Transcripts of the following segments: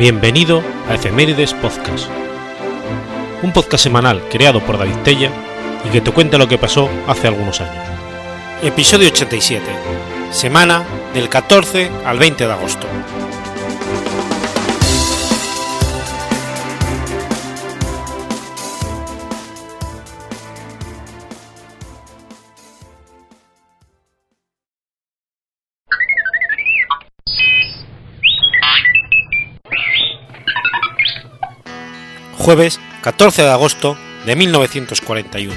Bienvenido a Efemérides Podcast, un podcast semanal creado por David Tella y que te cuenta lo que pasó hace algunos años. Episodio 87, semana del 14 al 20 de agosto. Jueves 14 de agosto de 1941.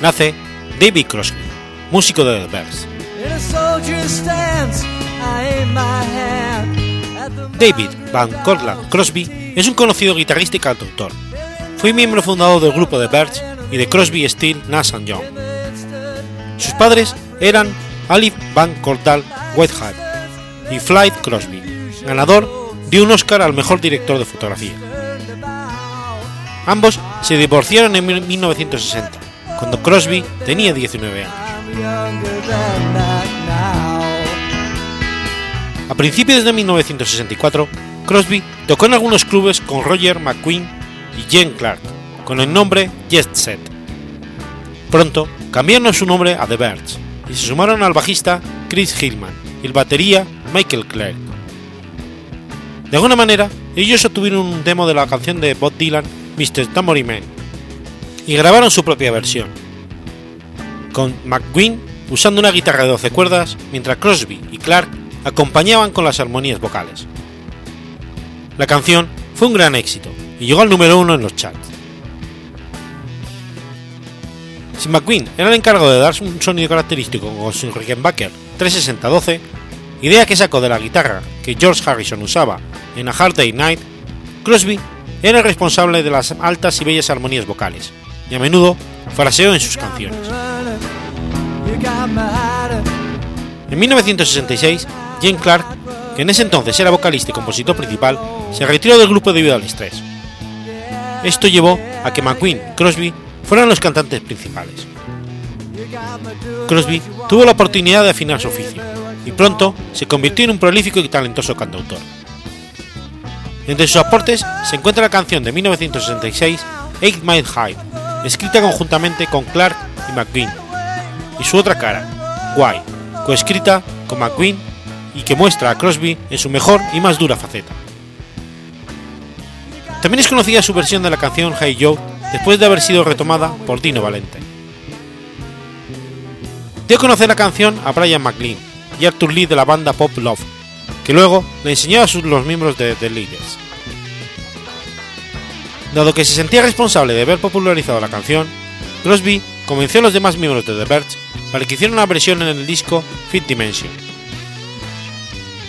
Nace David Crosby, músico de The Bears. David Van Cortlandt Crosby es un conocido guitarrista y cantautor. Fue miembro fundador del grupo The Birds y de Crosby, Steel, Nash Young. Sus padres eran Alif Van Cortlandt Whitehead y Floyd Crosby, ganador de un Oscar al mejor director de fotografía. Ambos se divorciaron en 1960, cuando Crosby tenía 19 años. A principios de 1964, Crosby tocó en algunos clubes con Roger McQueen y Jen Clark, con el nombre Jet Set. Pronto cambiaron su nombre a The Birds y se sumaron al bajista Chris Hillman y el batería Michael Clark. De alguna manera, ellos obtuvieron un demo de la canción de Bob Dylan Mr. Tambourine Man, y grabaron su propia versión, con McQueen usando una guitarra de 12 cuerdas, mientras Crosby y Clark acompañaban con las armonías vocales. La canción fue un gran éxito y llegó al número uno en los charts. Si McQueen era el encargado de dar un sonido característico con su Rickenbacker 360-12, idea que sacó de la guitarra que George Harrison usaba en A Hard Day Night, Crosby era el responsable de las altas y bellas armonías vocales, y a menudo fraseó en sus canciones. En 1966, Jane Clark, que en ese entonces era vocalista y compositor principal, se retiró del grupo debido al estrés. Esto llevó a que McQueen y Crosby fueran los cantantes principales. Crosby tuvo la oportunidad de afinar su oficio y pronto se convirtió en un prolífico y talentoso cantautor. Entre sus aportes se encuentra la canción de 1966 Eight Mile High, escrita conjuntamente con Clark y McQueen, y su otra cara, Why, coescrita con McQueen y que muestra a Crosby en su mejor y más dura faceta. También es conocida su versión de la canción Hey Joe después de haber sido retomada por Dino Valente. Dio conocer la canción a Brian McLean y Arthur Lee de la banda Pop Love, que luego le enseñó a los miembros de The Leaders. Dado que se sentía responsable de haber popularizado la canción, Crosby convenció a los demás miembros de The Birds para que hicieran una versión en el disco Fifth Dimension.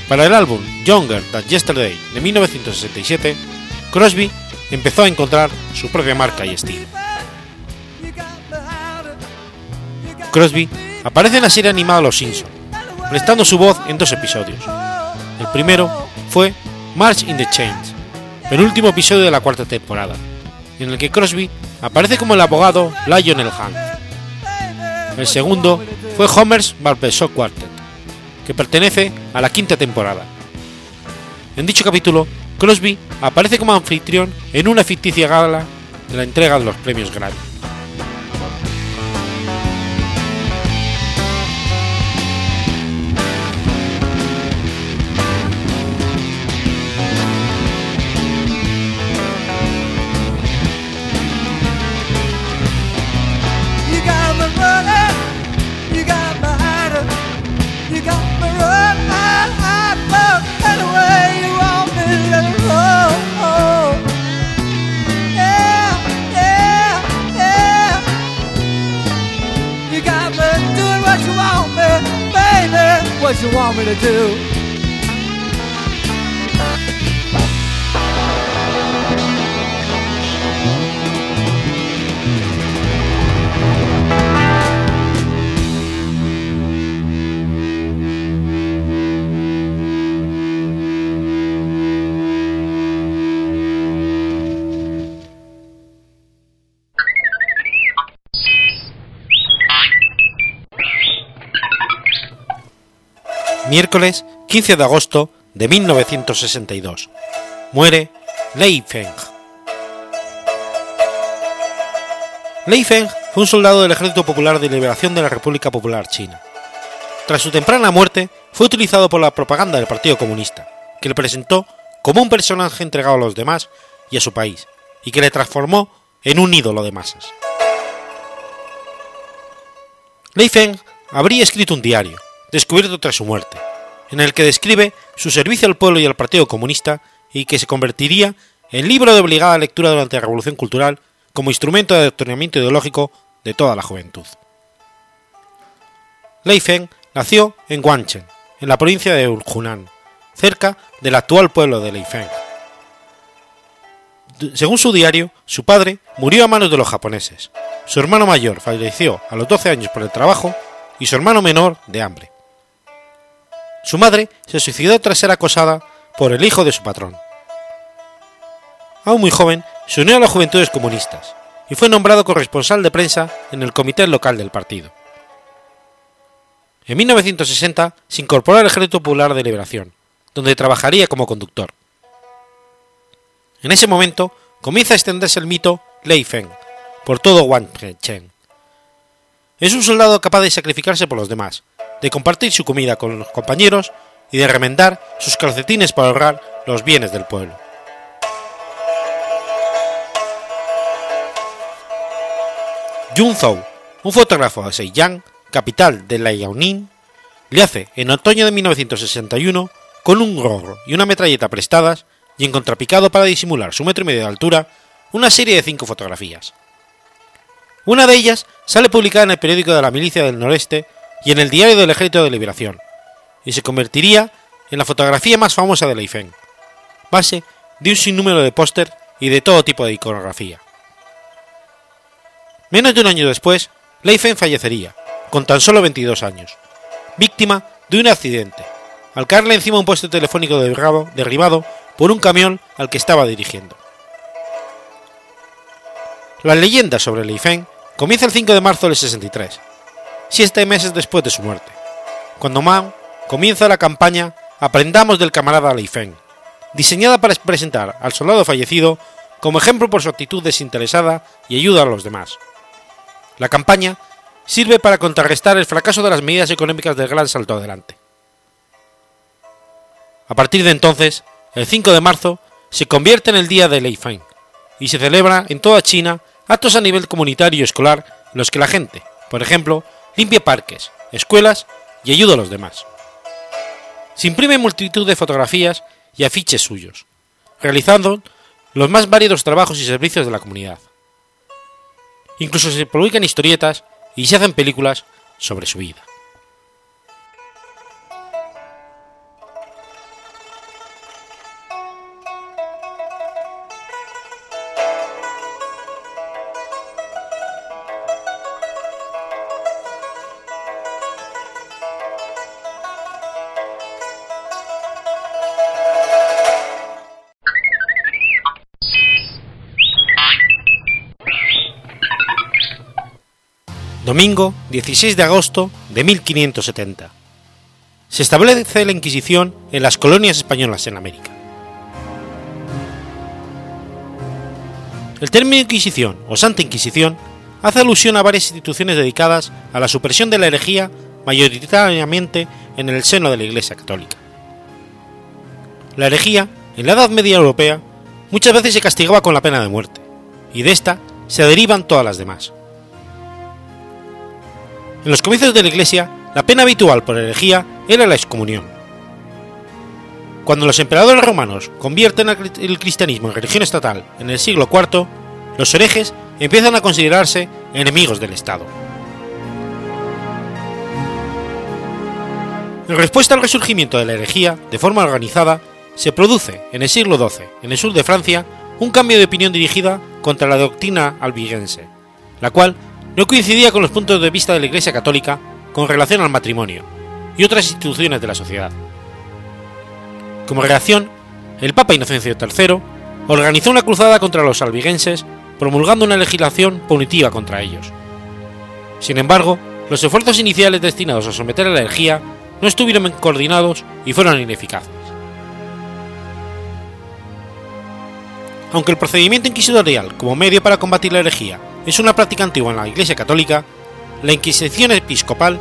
Para el álbum Younger Than Yesterday de 1967, Crosby empezó a encontrar su propia marca y estilo. Crosby aparece en la serie animada Los Simpson, prestando su voz en dos episodios. Primero fue March in the Chains, el último episodio de la cuarta temporada, en el que Crosby aparece como el abogado Lionel Hunt. El segundo fue Homer's Barbershop Quartet, que pertenece a la quinta temporada. En dicho capítulo, Crosby aparece como anfitrión en una ficticia gala de la entrega de los premios Grammy. What you want me to do. Miércoles 15 de agosto de 1962. muere Lei Feng. Lei Feng fue un soldado del Ejército Popular de Liberación de la República Popular China. Tras su temprana muerte, fue utilizado por la propaganda del Partido Comunista, que le presentó como un personaje entregado a los demás y a su país, y que le transformó en un ídolo de masas. Lei Feng habría escrito un diario, descubierto tras su muerte, en el que describe su servicio al pueblo y al Partido Comunista y que se convertiría en libro de obligada lectura durante la Revolución Cultural como instrumento de adoctrinamiento ideológico de toda la juventud. Lei Feng nació en Guanchen, en la provincia de Hunan, cerca del actual pueblo de Leifeng. Según su diario, su padre murió a manos de los japoneses, su hermano mayor falleció a los 12 años por el trabajo y su hermano menor de hambre. Su madre se suicidó tras ser acosada por el hijo de su patrón. Aún muy joven, se unió a las juventudes comunistas y fue nombrado corresponsal de prensa en el comité local del partido. En 1960 se incorporó al Ejército Popular de Liberación, donde trabajaría como conductor. En ese momento comienza a extenderse el mito Lei Feng por todo Wanchen. Es un soldado capaz de sacrificarse por los demás, de compartir su comida con los compañeros y de remendar sus calcetines para ahorrar los bienes del pueblo. Jun Zhou, un fotógrafo de Sheiyang, capital de Liaoning, le hace en otoño de 1961, con un gorro y una metralleta prestadas y en contrapicado para disimular su metro y medio de altura, una serie de cinco fotografías. Una de ellas sale publicada en el periódico de la Milicia del Noreste y en el Diario del Ejército de Liberación, y se convertiría en la fotografía más famosa de Leifeng, base de un sinnúmero de póster y de todo tipo de iconografía. Menos de un año después, Leifeng fallecería, con tan solo 22 años, víctima de un accidente, al caerle encima un puesto telefónico derribado, derribado por un camión al que estaba dirigiendo. La leyenda sobre Leifeng comienza el 5 de marzo del 63, siete meses después de su muerte, cuando Mao comienza la campaña Aprendamos del camarada Leifeng, diseñada para presentar al soldado fallecido como ejemplo por su actitud desinteresada y ayuda a los demás. La campaña sirve para contrarrestar el fracaso de las medidas económicas del Gran Salto Adelante. A partir de entonces, el 5 de marzo se convierte en el Día de Leifeng y se celebra en toda China actos a nivel comunitario y escolar en los que la gente, por ejemplo, limpia parques, escuelas y ayuda a los demás. Se imprime multitud de fotografías y afiches suyos, realizando los más variados trabajos y servicios de la comunidad. Incluso se publican historietas y se hacen películas sobre su vida. Domingo 16 de agosto de 1570. Se establece la Inquisición en las colonias españolas en América. El término Inquisición o Santa Inquisición hace alusión a varias instituciones dedicadas a la supresión de la herejía mayoritariamente en el seno de la Iglesia Católica. La herejía, en la Edad Media Europea, muchas veces se castigaba con la pena de muerte, y de esta se derivan todas las demás. En los comienzos de la Iglesia, la pena habitual por herejía era la excomunión. Cuando los emperadores romanos convierten el cristianismo en religión estatal en el siglo IV, los herejes empiezan a considerarse enemigos del Estado. En respuesta al resurgimiento de la herejía, de forma organizada, se produce en el siglo XII, en el sur de Francia, un cambio de opinión dirigida contra la doctrina albigense, la cual no coincidía con los puntos de vista de la Iglesia Católica con relación al matrimonio y otras instituciones de la sociedad. Como reacción, el Papa Inocencio III organizó una cruzada contra los albigenses promulgando una legislación punitiva contra ellos. Sin embargo, los esfuerzos iniciales destinados a someter a la herejía no estuvieron coordinados y fueron ineficaces. Aunque el procedimiento inquisitorial como medio para combatir la herejía es una práctica antigua en la Iglesia Católica, la Inquisición episcopal,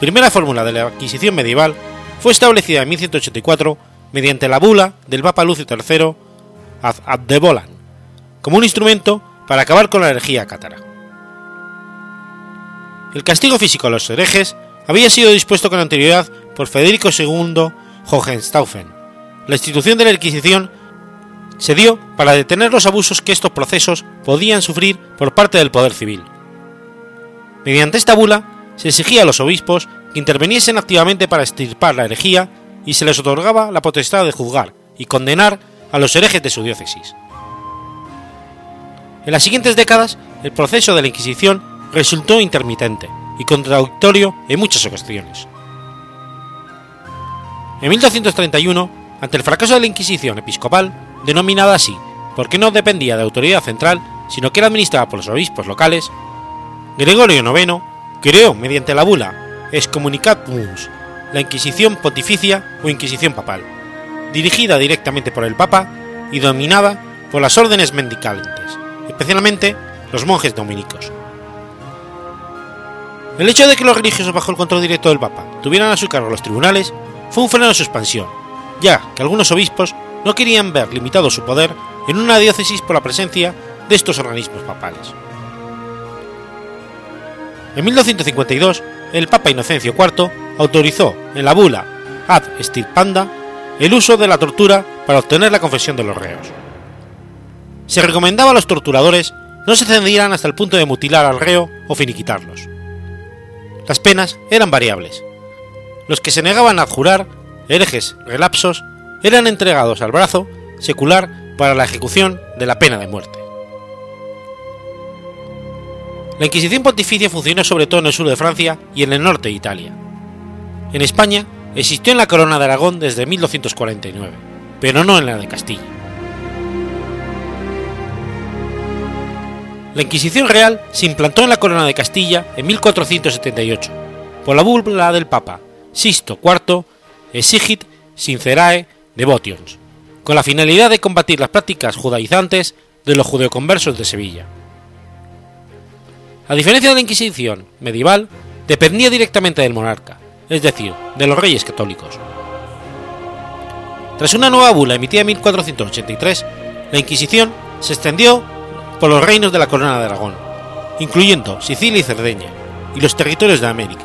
primera fórmula de la Inquisición medieval, fue establecida en 1184 mediante la bula del Papa Lucio III ad Abdevolan, como un instrumento para acabar con la herejía cátara. El castigo físico a los herejes había sido dispuesto con anterioridad por Federico II Hohenstaufen. La institución de la Inquisición se dio para detener los abusos que estos procesos podían sufrir por parte del poder civil. Mediante esta bula se exigía a los obispos que interviniesen activamente para extirpar la herejía y se les otorgaba la potestad de juzgar y condenar a los herejes de su diócesis. En las siguientes décadas, el proceso de la Inquisición resultó intermitente y contradictorio en muchas ocasiones. En 1231, ante el fracaso de la Inquisición episcopal, denominada así porque no dependía de autoridad central, sino que era administrada por los obispos locales, Gregorio IX creó mediante la bula Excommunicatus la Inquisición Pontificia o Inquisición Papal, dirigida directamente por el Papa y dominada por las órdenes mendicales, especialmente los monjes dominicos. El hecho de que los religiosos bajo el control directo del Papa tuvieran a su cargo los tribunales fue un freno a su expansión, ya que algunos obispos no querían ver limitado su poder en una diócesis por la presencia de estos organismos papales. En 1252, el Papa Inocencio IV autorizó en la bula Ad Stirpanda el uso de la tortura para obtener la confesión de los reos. Se recomendaba a los torturadores no se cedieran hasta el punto de mutilar al reo o finiquitarlos. Las penas eran variables. Los que se negaban a jurar, herejes relapsos, eran entregados al brazo secular para la ejecución de la pena de muerte. La Inquisición pontificia funcionó sobre todo en el sur de Francia y en el norte de Italia. En España existió en la Corona de Aragón desde 1249, pero no en la de Castilla. La Inquisición Real se implantó en la Corona de Castilla en 1478, por la bula del Papa Sisto IV Exigit Sincerae Devotions, con la finalidad de combatir las prácticas judaizantes de los judeoconversos de Sevilla. A diferencia de la Inquisición medieval, dependía directamente del monarca, es decir, de los reyes católicos. Tras una nueva bula emitida en 1483, la Inquisición se extendió por los reinos de la Corona de Aragón, incluyendo Sicilia y Cerdeña, y los territorios de América,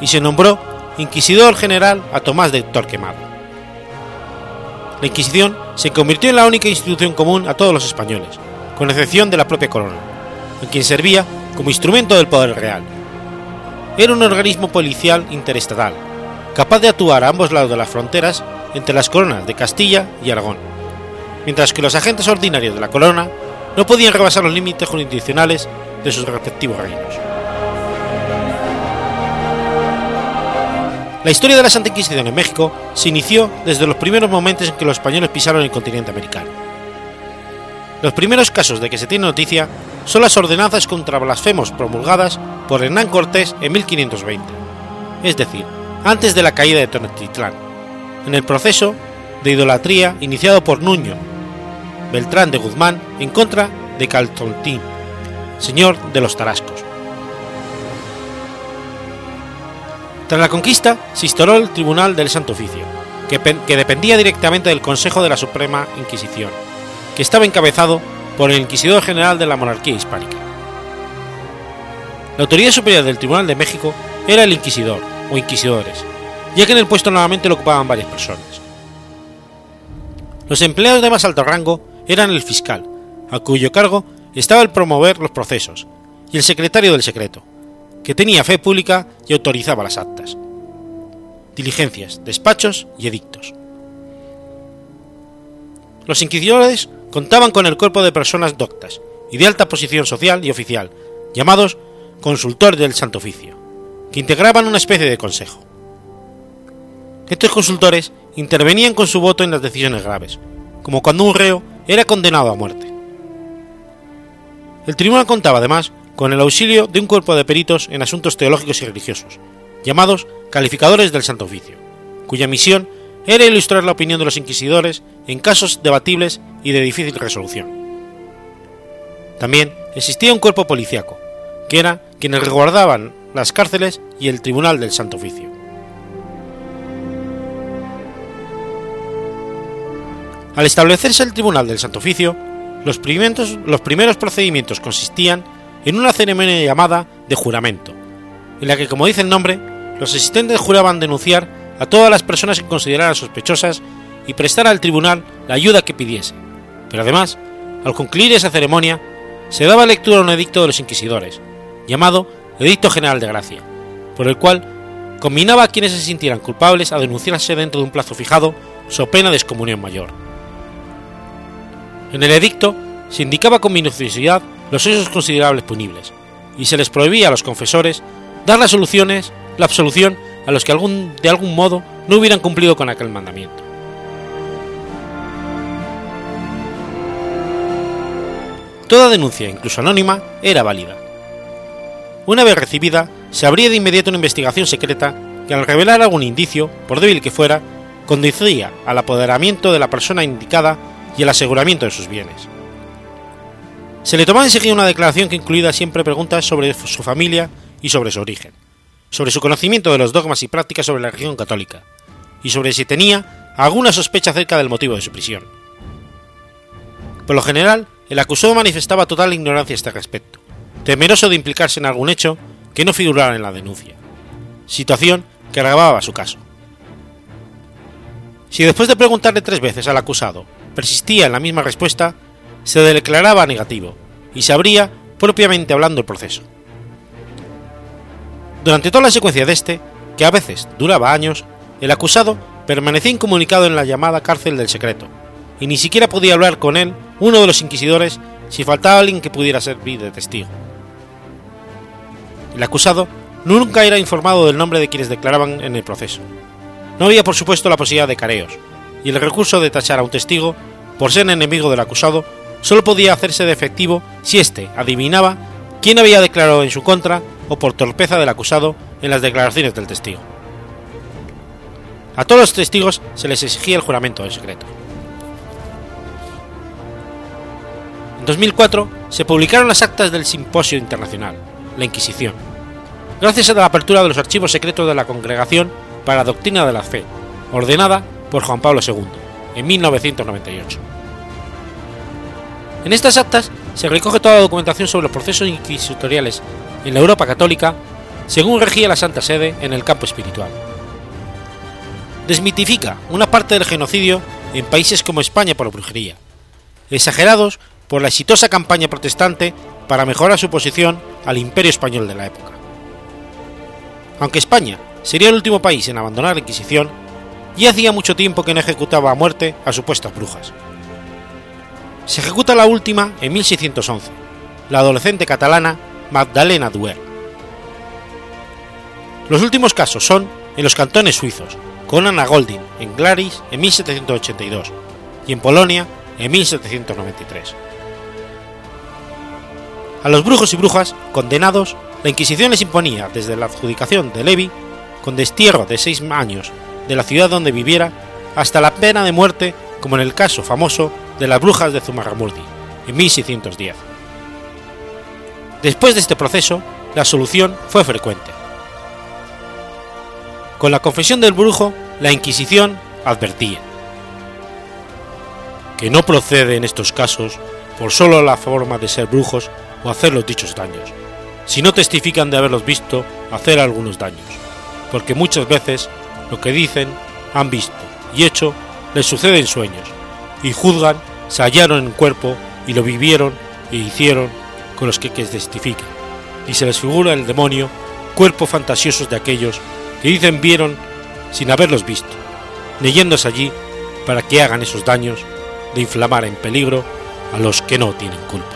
y se nombró inquisidor general a Tomás de Torquemada. La Inquisición se convirtió en la única institución común a todos los españoles, con excepción de la propia corona, en quien servía como instrumento del poder real. Era un organismo policial interestatal, capaz de actuar a ambos lados de las fronteras entre las coronas de Castilla y Aragón, mientras que los agentes ordinarios de la corona no podían rebasar los límites jurisdiccionales de sus respectivos reinos. La historia de la Santa Inquisición en México se inició desde los primeros momentos en que los españoles pisaron el continente americano. Los primeros casos de que se tiene noticia son las ordenanzas contra blasfemos promulgadas por Hernán Cortés en 1520, es decir, antes de la caída de Tenochtitlán, en el proceso de idolatría iniciado por Nuño Beltrán de Guzmán en contra de Caltontín, señor de los Tarascos. Tras la conquista se instauró el Tribunal del Santo Oficio, que, que, dependía directamente del Consejo de la Suprema Inquisición, que estaba encabezado por el Inquisidor General de la Monarquía Hispánica. La autoridad superior del Tribunal de México era el Inquisidor o Inquisidores, ya que en el puesto normalmente lo ocupaban varias personas. Los empleados de más alto rango eran el fiscal, a cuyo cargo estaba el promover los procesos, y el secretario del secreto, que tenía fe pública y autorizaba las actas, diligencias, despachos y edictos. Los inquisidores contaban con el cuerpo de personas doctas y de alta posición social y oficial, llamados consultores del Santo Oficio, que integraban una especie de consejo. Estos consultores intervenían con su voto en las decisiones graves, como cuando un reo era condenado a muerte. El tribunal contaba además con el auxilio de un cuerpo de peritos en asuntos teológicos y religiosos, llamados calificadores del Santo Oficio, cuya misión era ilustrar la opinión de los inquisidores en casos debatibles y de difícil resolución. También existía un cuerpo policíaco, que era quienes resguardaban las cárceles y el Tribunal del Santo Oficio. Al establecerse el Tribunal del Santo Oficio, los primeros, los primeros procedimientos consistían en una ceremonia llamada de juramento, en la que, como dice el nombre, los asistentes juraban denunciar a todas las personas que consideraran sospechosas y prestar al tribunal la ayuda que pidiese, pero además, al concluir esa ceremonia, se daba lectura a un edicto de los inquisidores, llamado Edicto General de Gracia, por el cual combinaba a quienes se sintieran culpables a denunciarse dentro de un plazo fijado, so pena de excomunión mayor. En el edicto se indicaba con minuciosidad los hechos considerables punibles, y se les prohibía a los confesores dar las soluciones, la absolución a los que de algún modo no hubieran cumplido con aquel mandamiento. Toda denuncia, incluso anónima, era válida. Una vez recibida, se abría de inmediato una investigación secreta que al revelar algún indicio, por débil que fuera, conducía al apoderamiento de la persona indicada y el aseguramiento de sus bienes. Se le tomaba enseguida una declaración que incluía siempre preguntas sobre su familia y sobre su origen, sobre su conocimiento de los dogmas y prácticas sobre la religión católica, y sobre si tenía alguna sospecha acerca del motivo de su prisión. Por lo general, el acusado manifestaba total ignorancia a este respecto, temeroso de implicarse en algún hecho que no figurara en la denuncia, situación que agravaba su caso. Si después de preguntarle tres veces al acusado persistía en la misma respuesta, se declaraba negativo y se abría propiamente hablando el proceso. Durante toda la secuencia de este, que a veces duraba años, el acusado permanecía incomunicado en la llamada cárcel del secreto, y ni siquiera podía hablar con él uno de los inquisidores si faltaba alguien que pudiera servir de testigo. El acusado nunca era informado del nombre de quienes declaraban en el proceso. No había por supuesto la posibilidad de careos, y el recurso de tachar a un testigo por ser enemigo del acusado solo podía hacerse de efectivo si éste adivinaba quién había declarado en su contra o por torpeza del acusado en las declaraciones del testigo. A todos los testigos se les exigía el juramento de secreto. En 2004 se publicaron las actas del Simposio Internacional, la Inquisición, gracias a la apertura de los archivos secretos de la Congregación para la Doctrina de la Fe, ordenada por Juan Pablo II, en 1998. En estas actas se recoge toda la documentación sobre los procesos inquisitoriales en la Europa católica, según regía la Santa Sede en el campo espiritual. Desmitifica una parte del genocidio en países como España por la brujería, exagerados por la exitosa campaña protestante para mejorar su posición al imperio español de la época. Aunque España sería el último país en abandonar la Inquisición, ya hacía mucho tiempo que no ejecutaba a muerte a supuestas brujas. Se ejecuta la última en 1611, la adolescente catalana Magdalena Duer. Los últimos casos son en los cantones suizos, con Anna Goldin en Glaris en 1782 y en Polonia en 1793. A los brujos y brujas condenados, la Inquisición les imponía desde la adjudicación de Levi, con destierro de seis años de la ciudad donde viviera, hasta la pena de muerte, como en el caso famoso de las brujas de Zumarramurdi, en 1610. Después de este proceso, la solución fue frecuente. Con la confesión del brujo, la Inquisición advertía que no procede en estos casos por solo la forma de ser brujos o hacer los dichos daños, si no testifican de haberlos visto hacer algunos daños, porque muchas veces lo que dicen, han visto y hecho les sucede en sueños, y juzgan, se hallaron en cuerpo y lo vivieron e hicieron con los que, que testifican, y se les figura el demonio, cuerpos fantasiosos de aquellos que dicen vieron sin haberlos visto, leyéndose allí para que hagan esos daños de inflamar en peligro a los que no tienen culpa.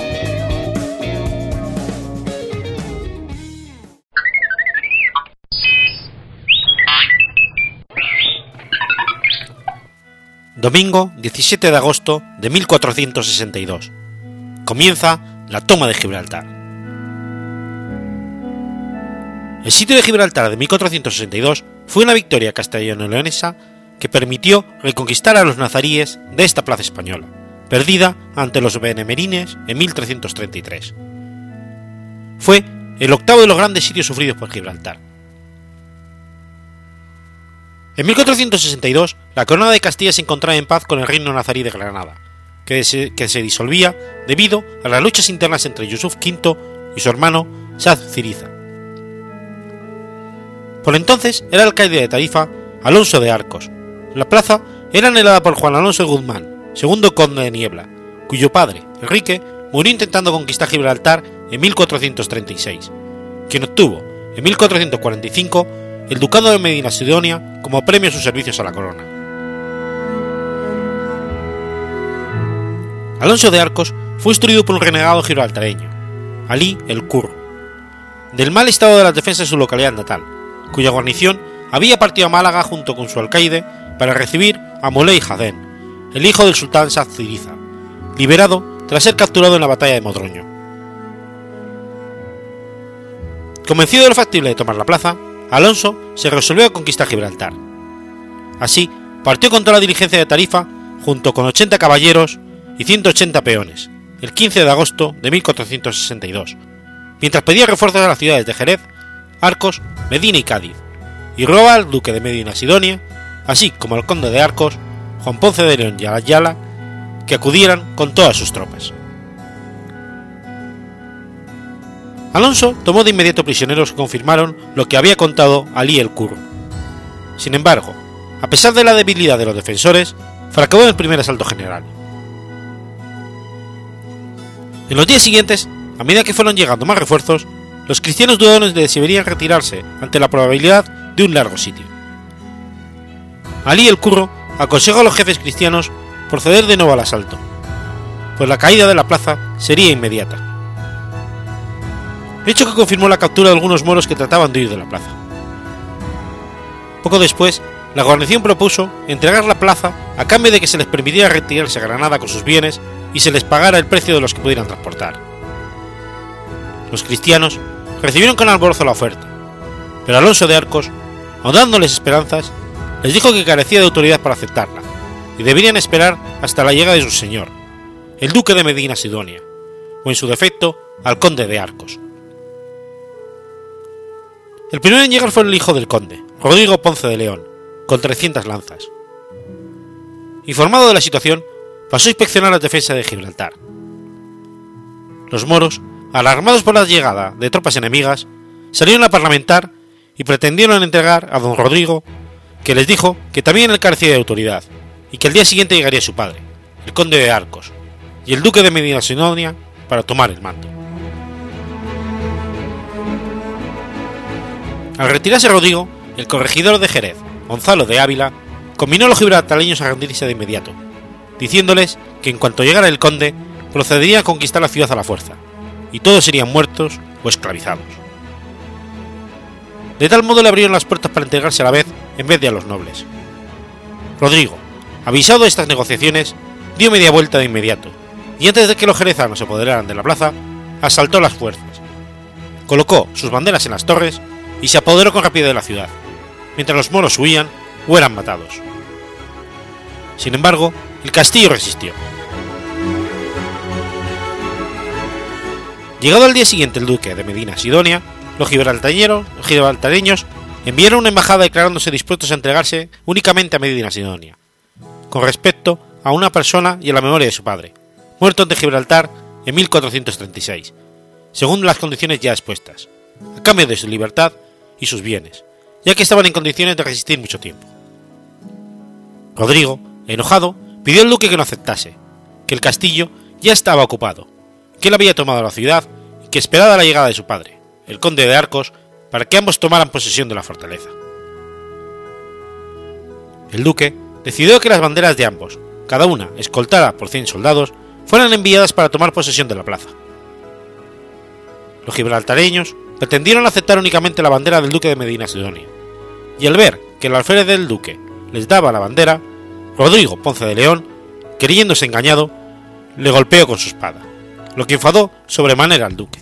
Domingo 17 de agosto de 1462. Comienza la toma de Gibraltar. El sitio de Gibraltar de 1462 fue una victoria castellano-leonesa que permitió reconquistar a los nazaríes de esta plaza española, perdida ante los benemerines en 1333. Fue el octavo de los grandes sitios sufridos por Gibraltar. En 1462, la corona de Castilla se encontraba en paz con el reino nazarí de Granada, que se, disolvía debido a las luchas internas entre Yusuf V y su hermano Shah Ciriza. Por entonces era alcaide de Tarifa Alonso de Arcos. La plaza era anhelada por Juan Alonso de Guzmán, segundo conde de Niebla, cuyo padre, Enrique, murió intentando conquistar Gibraltar en 1436, quien obtuvo, en 1445, el ducado de Medina Sidonia como premio a sus servicios a la corona. Alonso de Arcos fue instruido por un renegado gibraltareño, Ali el Curro, del mal estado de las defensas de su localidad natal, cuya guarnición había partido a Málaga junto con su alcaide para recibir a Moley Hadén, el hijo del sultán Saz Ciriza, liberado tras ser capturado en la batalla de Modroño. Convencido de lo factible de tomar la plaza, Alonso se resolvió a conquistar Gibraltar. Así, partió contra la diligencia de Tarifa junto con 80 caballeros y 180 peones, el 15 de agosto de 1462, mientras pedía refuerzos a las ciudades de Jerez, Arcos, Medina y Cádiz, y rogaba al duque de Medina Sidonia, así como al conde de Arcos, Juan Ponce de León y Ayala, que acudieran con todas sus tropas. Alonso tomó de inmediato prisioneros que confirmaron lo que había contado Ali el Curro. Sin embargo, a pesar de la debilidad de los defensores, fracasó en el primer asalto general. En los días siguientes, a medida que fueron llegando más refuerzos, los cristianos dudaron de si deberían retirarse ante la probabilidad de un largo sitio. Ali el Curro aconsejó a los jefes cristianos proceder de nuevo al asalto, pues la caída de la plaza sería inmediata hecho que confirmó la captura de algunos moros que trataban de huir de la plaza. Poco después, la guarnición propuso entregar la plaza a cambio de que se les permitiera retirarse a Granada con sus bienes y se les pagara el precio de los que pudieran transportar. Los cristianos recibieron con alborozo la oferta, pero Alonso de Arcos, dándoles esperanzas, les dijo que carecía de autoridad para aceptarla y deberían esperar hasta la llegada de su señor, el duque de Medina Sidonia, o en su defecto, al conde de Arcos. El primero en llegar fue el hijo del conde, Rodrigo Ponce de León, con 300 lanzas. Informado de la situación, pasó a inspeccionar la defensa de Gibraltar. Los moros, alarmados por la llegada de tropas enemigas, salieron a parlamentar y pretendieron entregar a don Rodrigo, que les dijo que también él carecía de autoridad y que el día siguiente llegaría su padre, el conde de Arcos, y el duque de Medina Sidonia para tomar el mando. Al retirarse Rodrigo, el corregidor de Jerez, Gonzalo de Ávila, combinó a los gibraltareños a rendirse de inmediato, diciéndoles que en cuanto llegara el conde, procedería a conquistar la ciudad a la fuerza, y todos serían muertos o esclavizados. De tal modo le abrieron las puertas para entregarse a la vez en vez de a los nobles. Rodrigo, avisado de estas negociaciones, dio media vuelta de inmediato, y antes de que los jerezanos se apoderaran de la plaza, asaltó las fuerzas, colocó sus banderas en las torres y se apoderó con rapidez de la ciudad, mientras los moros huían o eran matados. Sin embargo, el castillo resistió. Llegado al día siguiente el duque de Medina Sidonia, los gibraltareños enviaron una embajada declarándose dispuestos a entregarse únicamente a Medina Sidonia, con respecto a una persona y a la memoria de su padre, muerto ante Gibraltar en 1436, según las condiciones ya expuestas, a cambio de su libertad y sus bienes, ya que estaban en condiciones de resistir mucho tiempo. Rodrigo, enojado, pidió al duque que no aceptase, que el castillo ya estaba ocupado, que él había tomado la ciudad y que esperaba la llegada de su padre, el conde de Arcos, para que ambos tomaran posesión de la fortaleza. El duque decidió que las banderas de ambos, cada una escoltada por 100 soldados, fueran enviadas para tomar posesión de la plaza. Los gibraltareños pretendieron aceptar únicamente la bandera del duque de Medina Sidonia, y al ver que el alférez del duque les daba la bandera, Rodrigo Ponce de León, creyéndose engañado, le golpeó con su espada, lo que enfadó sobremanera al duque.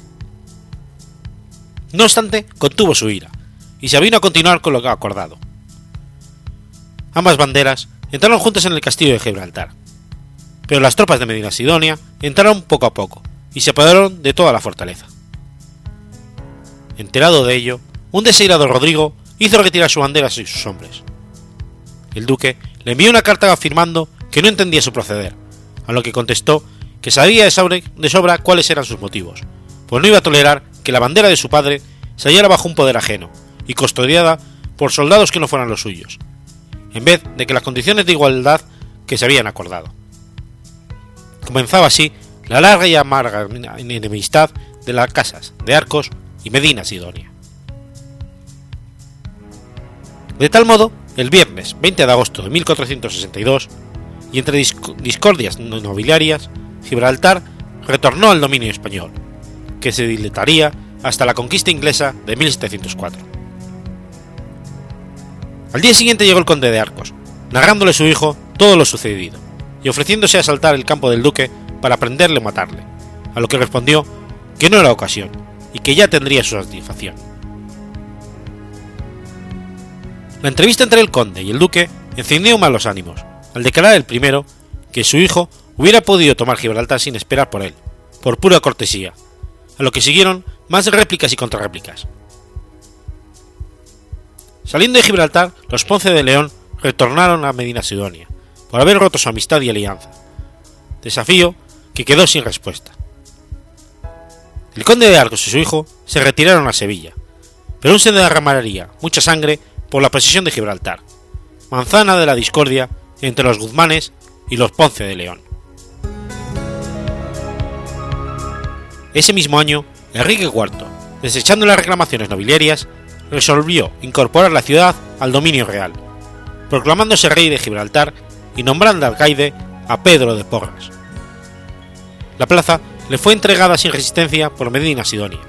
No obstante, contuvo su ira, y se vino a continuar con lo acordado. Ambas banderas entraron juntas en el castillo de Gibraltar, pero las tropas de Medina Sidonia entraron poco a poco y se apoderaron de toda la fortaleza. Enterado de ello, un desairado Rodrigo hizo retirar su bandera y sus hombres. El duque le envió una carta afirmando que no entendía su proceder, a lo que contestó que sabía de sobra cuáles eran sus motivos, pues no iba a tolerar que la bandera de su padre se hallara bajo un poder ajeno y custodiada por soldados que no fueran los suyos, en vez de que las condiciones de igualdad que se habían acordado. Comenzaba así la larga y amarga enemistad de las casas de Arcos y Medina Sidonia. De tal modo, el viernes 20 de agosto de 1462, y entre discordias nobiliarias, Gibraltar retornó al dominio español, que se dilataría hasta la conquista inglesa de 1704. Al día siguiente llegó el conde de Arcos, narrándole a su hijo todo lo sucedido, y ofreciéndose a asaltar el campo del duque para prenderle o matarle, a lo que respondió que no era ocasión, y que ya tendría su satisfacción. La entrevista entre el conde y el duque encendió mal los ánimos, al declarar el primero que su hijo hubiera podido tomar Gibraltar sin esperar por él, por pura cortesía, a lo que siguieron más réplicas y contrarréplicas. Saliendo de Gibraltar, los Ponce de León retornaron a Medina Sidonia, por haber roto su amistad y alianza, desafío que quedó sin respuesta. El conde de Argos y su hijo se retiraron a Sevilla, pero aún se derramaría mucha sangre por la posesión de Gibraltar, manzana de la discordia entre los Guzmanes y los Ponce de León. Ese mismo año, Enrique IV, desechando las reclamaciones nobiliarias, resolvió incorporar la ciudad al dominio real, proclamándose rey de Gibraltar y nombrando alcaide a Pedro de Porras. La plaza le fue entregada sin resistencia por Medina Sidonia,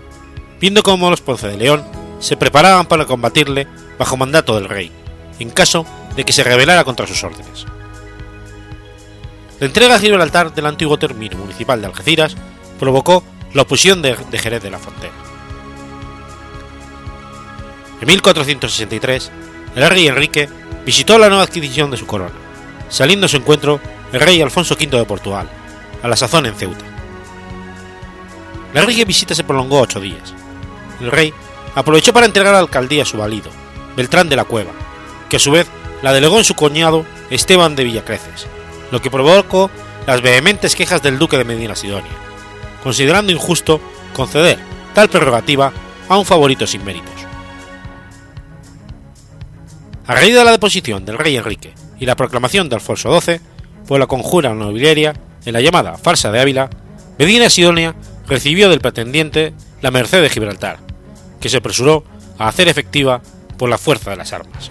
viendo cómo los Ponce de León se preparaban para combatirle bajo mandato del rey, en caso de que se rebelara contra sus órdenes. La entrega a Gibraltar del antiguo término municipal de Algeciras provocó la oposición de, Jerez de la Frontera. En 1463, el rey Enrique visitó la nueva adquisición de su corona, saliendo a su encuentro el rey Alfonso V de Portugal, a la sazón en Ceuta. La regia visita se prolongó ocho días. El rey aprovechó para entregar la alcaldía a su valido, Beltrán de la Cueva, que a su vez la delegó en su cuñado Esteban de Villacreces, lo que provocó las vehementes quejas del duque de Medina Sidonia, considerando injusto conceder tal prerrogativa a un favorito sin méritos. A raíz de la deposición del rey Enrique y la proclamación de Alfonso XII, por la conjura nobiliaria en la llamada farsa de Ávila, Medina Sidonia recibió del pretendiente la merced de Gibraltar, que se apresuró a hacer efectiva por la fuerza de las armas.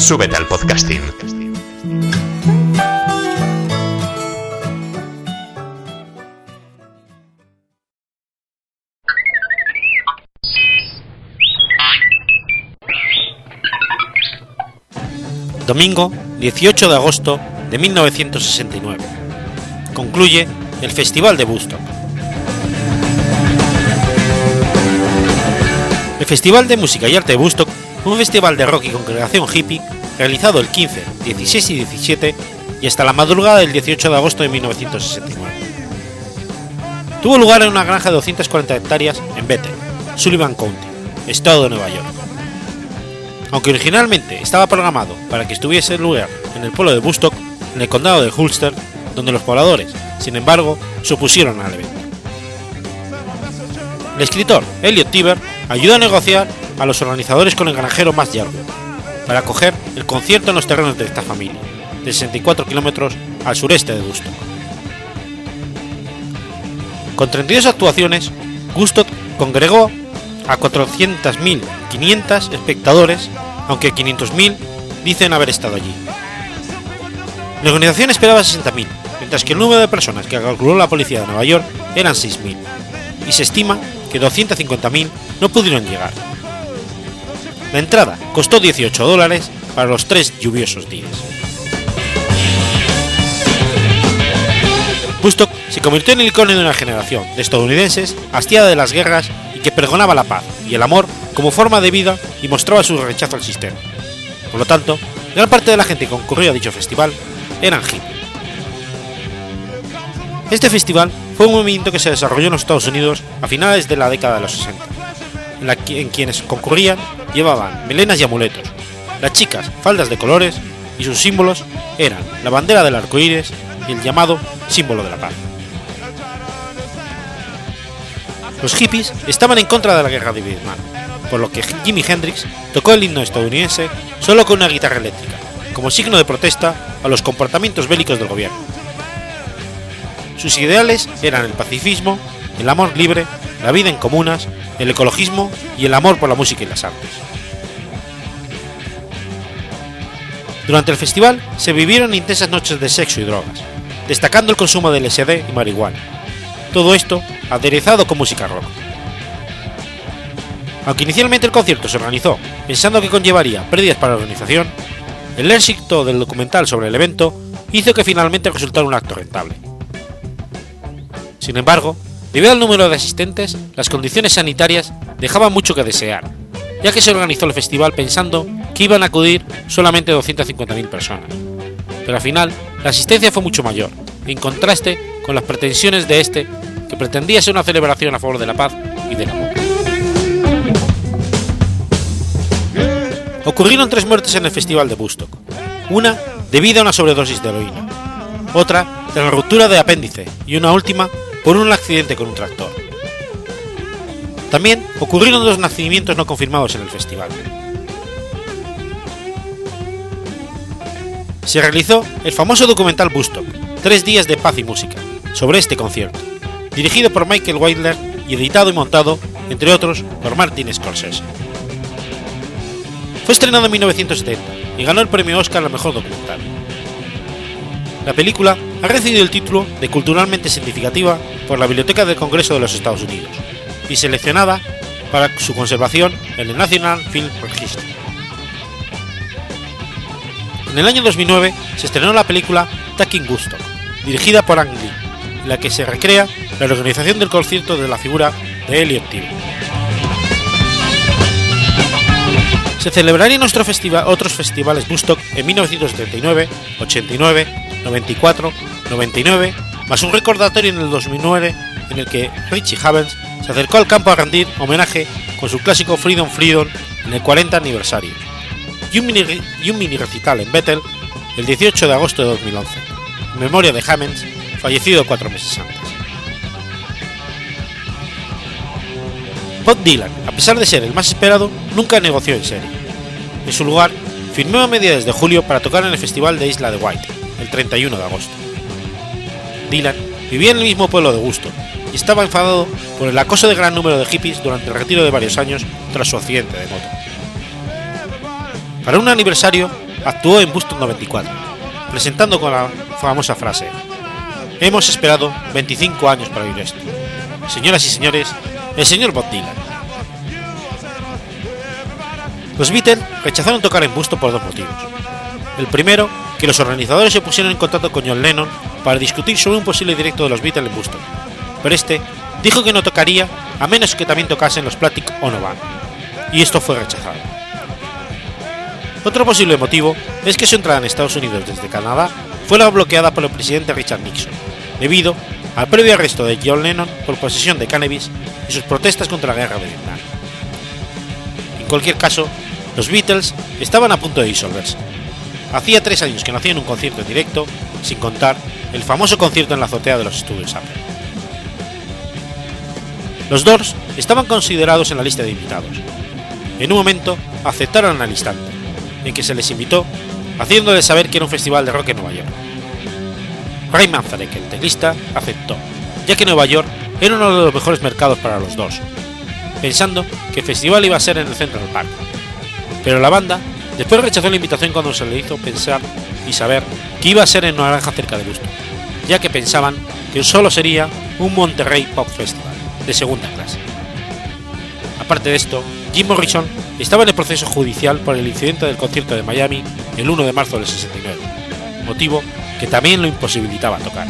Súbete al podcasting. Domingo 18 de agosto de 1969. Concluye el Festival de Woodstock. El Festival de Música y Arte de Woodstock un festival de rock y congregación hippie realizado el 15, 16 y 17 y hasta la madrugada del 18 de agosto de 1969. Tuvo lugar en una granja de 240 hectáreas en Bethel, Sullivan County, estado de Nueva York. Aunque originalmente estaba programado para que estuviese en lugar en el pueblo de Woodstock, en el condado de Ulster, donde los pobladores, sin embargo, se opusieron al evento. El escritor Elliot Tiber ayudó a negociar a los organizadores con el granjero Max Jarvis para acoger el concierto en los terrenos de esta familia, de 64 kilómetros al sureste de Woodstock. Con 32 actuaciones, Woodstock congregó a 400.500 espectadores, aunque 500.000 dicen haber estado allí. La organización esperaba 60.000, mientras que el número de personas que calculó la policía de Nueva York eran 6.000, y se estima que 250.000 no pudieron llegar. La entrada costó 18 dólares para los tres lluviosos días. Woodstock se convirtió en el icono de una generación de estadounidenses hastiada de las guerras y que pregonaba la paz y el amor como forma de vida y mostraba su rechazo al sistema. Por lo tanto, gran parte de la gente que concurrió a dicho festival eran hippies. Este festival fue un movimiento que se desarrolló en los Estados Unidos a finales de la década de los 60, en, en quienes concurrían llevaban melenas y amuletos, las chicas faldas de colores y sus símbolos eran la bandera del arco iris y el llamado símbolo de la paz. Los hippies estaban en contra de la guerra de Vietnam, por lo que Jimi Hendrix tocó el himno estadounidense solo con una guitarra eléctrica, como signo de protesta a los comportamientos bélicos del gobierno. Sus ideales eran el pacifismo, el amor libre, la vida en comunas, el ecologismo y el amor por la música y las artes. Durante el festival se vivieron intensas noches de sexo y drogas, destacando el consumo de LSD y marihuana. Todo esto aderezado con música rock. Aunque inicialmente el concierto se organizó pensando que conllevaría pérdidas para la organización, el éxito del documental sobre el evento hizo que finalmente resultara un acto rentable. Sin embargo, debido al número de asistentes, las condiciones sanitarias dejaban mucho que desear, ya que se organizó el festival pensando que iban a acudir solamente 250.000 personas. Pero al final, la asistencia fue mucho mayor, en contraste con las pretensiones de este, que pretendía ser una celebración a favor de la paz y del amor. Ocurrieron tres muertes en el festival de Woodstock, una debido a una sobredosis de heroína, otra de la ruptura de apéndice y una última por un accidente con un tractor. También ocurrieron dos nacimientos no confirmados en el festival. Se realizó el famoso documental Woodstock, Tres días de paz y música, sobre este concierto, dirigido por Michael Weidler y editado y montado, entre otros, por Martin Scorsese. Fue estrenado en 1970 y ganó el premio Oscar al mejor documental. La película ha recibido el título de culturalmente significativa por la Biblioteca del Congreso de los Estados Unidos y seleccionada para su conservación en el National Film Registry. En el año 2009 se estrenó la película Taking Gusto, dirigida por Ang Lee, en la que se recrea la organización del concierto de la figura de Elliot Tibb. Se celebrarían otros festivales Bustock en 1979, 89, 94, 99, más un recordatorio en el 2009 en el que Richie Havens se acercó al campo a rendir homenaje con su clásico Freedom Freedom en el 40 aniversario, y un mini, y un mini recital en Bethel el 18 de agosto de 2011, en memoria de Havens, fallecido cuatro meses antes. Bob Dylan, a pesar de ser el más esperado, nunca negoció en serie. En su lugar, firmó a mediados de julio para tocar en el Festival de Isla de White, el 31 de agosto. Dylan vivía en el mismo pueblo de Gusto y estaba enfadado por el acoso de gran número de hippies durante el retiro de varios años tras su accidente de moto. Para un aniversario, actuó en Boston 94, presentando con la famosa frase: Hemos esperado 25 años para oír esto. Señoras y señores, el señor Bob Dylan. Los Beatles rechazaron tocar en Busto por dos motivos. El primero, que los organizadores se pusieron en contacto con John Lennon para discutir sobre un posible directo de los Beatles en Busto, pero este dijo que no tocaría a menos que también tocasen los Plastic Ono Band, y esto fue rechazado. Otro posible motivo es que su entrada en Estados Unidos desde Canadá fue bloqueada por el presidente Richard Nixon, debido al previo arresto de John Lennon por posesión de cannabis y sus protestas contra la guerra de Vietnam. En cualquier caso, los Beatles estaban a punto de disolverse. Hacía tres años que no hacían un concierto en directo, sin contar el famoso concierto en la azotea de los estudios Apple. Los Doors estaban considerados en la lista de invitados. En un momento aceptaron al instante, en que se les invitó, haciéndoles saber que era un festival de rock en Nueva York. Ray Manzarek, el teclista, aceptó, ya que Nueva York era uno de los mejores mercados para los Doors, pensando que el festival iba a ser en el Central Park. Pero la banda después rechazó la invitación cuando se le hizo pensar y saber que iba a ser en Naranja cerca de Gusto, ya que pensaban que solo sería un Monterrey Pop Festival de segunda clase. Aparte de esto, Jim Morrison estaba en el proceso judicial por el incidente del concierto de Miami el 1 de marzo del 69, motivo que también lo imposibilitaba tocar.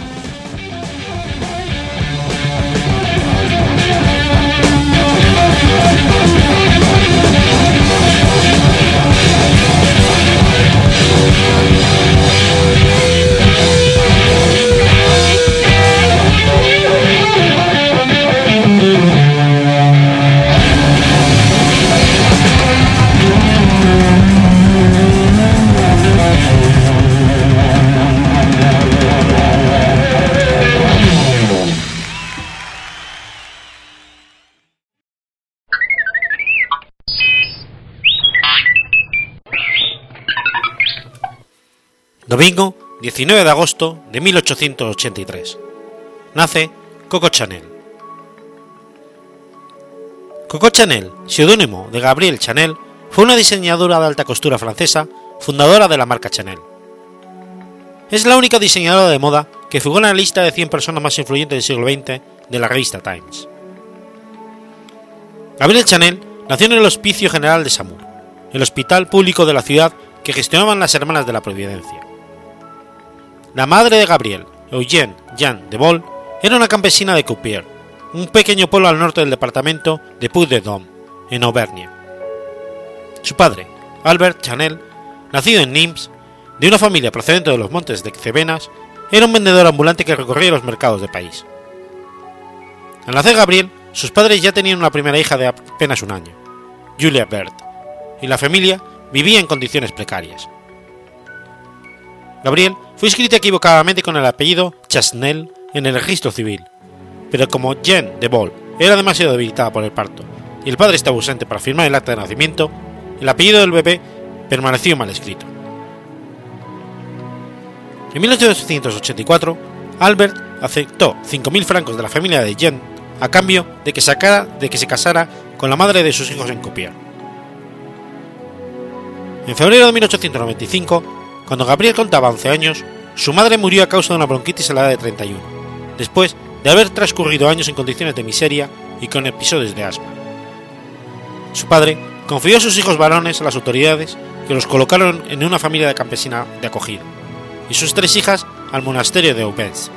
Domingo 19 de agosto de 1883. Nace Coco Chanel. Coco Chanel, seudónimo de Gabrielle Chanel, fue una diseñadora de alta costura francesa, fundadora de la marca Chanel. Es la única diseñadora de moda que figura en la lista de 100 personas más influyentes del siglo XX de la revista Times. Gabrielle Chanel nació en el Hospicio General de Samur, el hospital público de la ciudad que gestionaban las Hermanas de la Providencia. La madre de Gabriel, Eugène Jean de Vol, era una campesina de Coupier, un pequeño pueblo al norte del departamento de Puy-de-Dôme, en Auvernia. Su padre, Albert Chanel, nacido en Nimes, de una familia procedente de los montes de Cevenas, era un vendedor ambulante que recorría los mercados del país. Al nacer Gabriel, sus padres ya tenían una primera hija de apenas un año, Julia Bert, y la familia vivía en condiciones precarias. Gabriel fue inscrita equivocadamente con el apellido Chasnel en el registro civil, pero como Jean de Vol era demasiado debilitada por el parto y el padre estaba ausente para firmar el acta de nacimiento, el apellido del bebé permaneció mal escrito. En 1884, Albert aceptó 5.000 francos de la familia de Jean a cambio de que, sacara, de que se casara con la madre de sus hijos en Copier. En febrero de 1895, cuando Gabriel contaba 11 años, su madre murió a causa de una bronquitis a la edad de 31, después de haber transcurrido años en condiciones de miseria y con episodios de asma. Su padre confió a sus hijos varones a las autoridades que los colocaron en una familia de campesina de acogida, y sus tres hijas al monasterio de Aubens.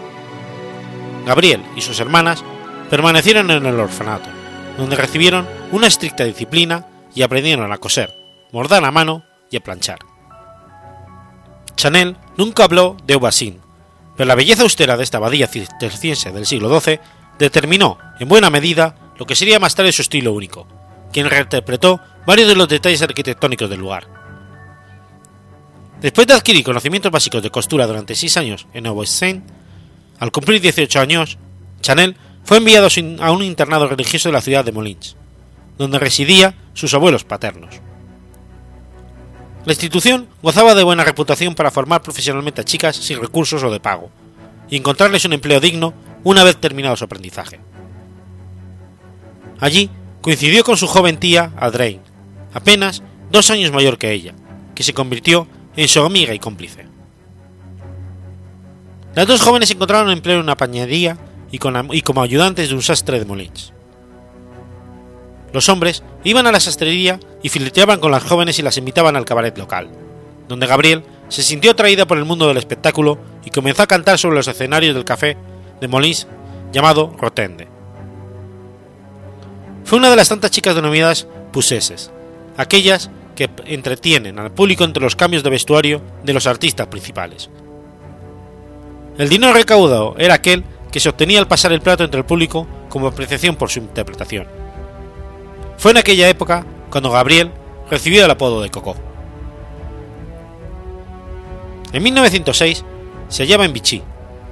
Gabriel y sus hermanas permanecieron en el orfanato, donde recibieron una estricta disciplina y aprendieron a coser, mordar a mano y a planchar. Chanel nunca habló de Aubassin, pero la belleza austera de esta abadía cisterciense del siglo XII determinó, en buena medida, lo que sería más tarde su estilo único, quien reinterpretó varios de los detalles arquitectónicos del lugar. Después de adquirir conocimientos básicos de costura durante seis años en Aubassin, al cumplir 18 años, Chanel fue enviado a un internado religioso de la ciudad de Molins, donde residía sus abuelos paternos. La institución gozaba de buena reputación para formar profesionalmente a chicas sin recursos o de pago, y encontrarles un empleo digno una vez terminado su aprendizaje. Allí coincidió con su joven tía Adrain, apenas dos años mayor que ella, que se convirtió en su amiga y cómplice. Las dos jóvenes encontraron empleo en una pañería y, como ayudantes de un sastre de Molins. Los hombres iban a la sastrería y fileteaban con las jóvenes y las invitaban al cabaret local, donde Gabriel se sintió atraída por el mundo del espectáculo y comenzó a cantar sobre los escenarios del café de Molins llamado Rotende. Fue una de las tantas chicas denominadas puseses, aquellas que entretienen al público entre los cambios de vestuario de los artistas principales. El dinero recaudado era aquel que se obtenía al pasar el plato entre el público como apreciación por su interpretación. Fue en aquella época cuando Gabriel recibió el apodo de Coco. En 1906 se hallaba en Vichy,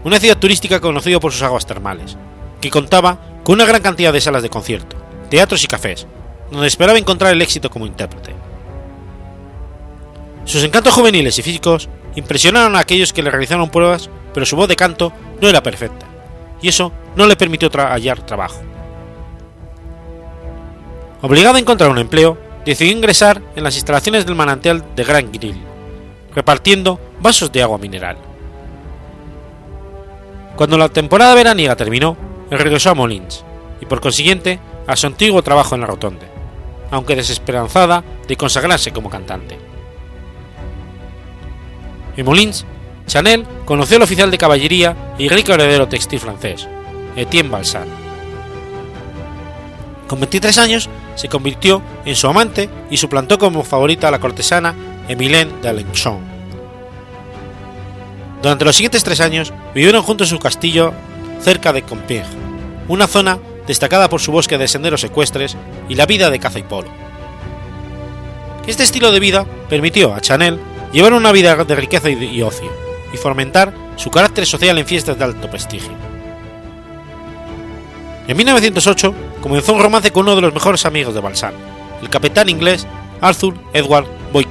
una ciudad turística conocida por sus aguas termales, que contaba con una gran cantidad de salas de concierto, teatros y cafés, donde esperaba encontrar el éxito como intérprete. Sus encantos juveniles y físicos impresionaron a aquellos que le realizaron pruebas, pero su voz de canto no era perfecta, y eso no le permitió hallar trabajo. Obligado a encontrar un empleo, decidió ingresar en las instalaciones del manantial de Grand Grill, repartiendo vasos de agua mineral. Cuando la temporada veraniega terminó, regresó a Molins, y por consiguiente a su antiguo trabajo en la rotonde, aunque desesperanzada de consagrarse como cantante. En Molins, Chanel conoció al oficial de caballería y rico heredero textil francés, Etienne Balsan. Con 23 años se convirtió en su amante y suplantó como favorita a la cortesana Emilien d'Alençon. Durante los siguientes tres años vivieron juntos en su castillo cerca de Compiègne, una zona destacada por su bosque de senderos ecuestres y la vida de caza y polo. Este estilo de vida permitió a Chanel llevar una vida de riqueza y ocio, y fomentar su carácter social en fiestas de alto prestigio. En 1908 comenzó un romance con uno de los mejores amigos de Balsan, el capitán inglés Arthur Edward Boyd.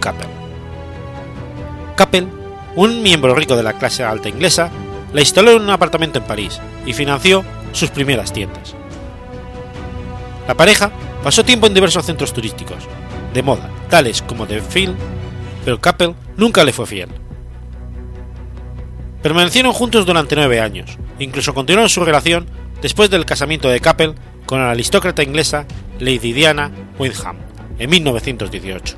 Capel, un miembro rico de la clase alta inglesa, la instaló en un apartamento en París y financió sus primeras tiendas. La pareja pasó tiempo en diversos centros turísticos, de moda, tales como The Field, pero Capel nunca le fue fiel. Permanecieron juntos durante nueve años, e incluso continuaron su relación después del casamiento de Capel con la aristócrata inglesa Lady Diana Wyndham en 1918.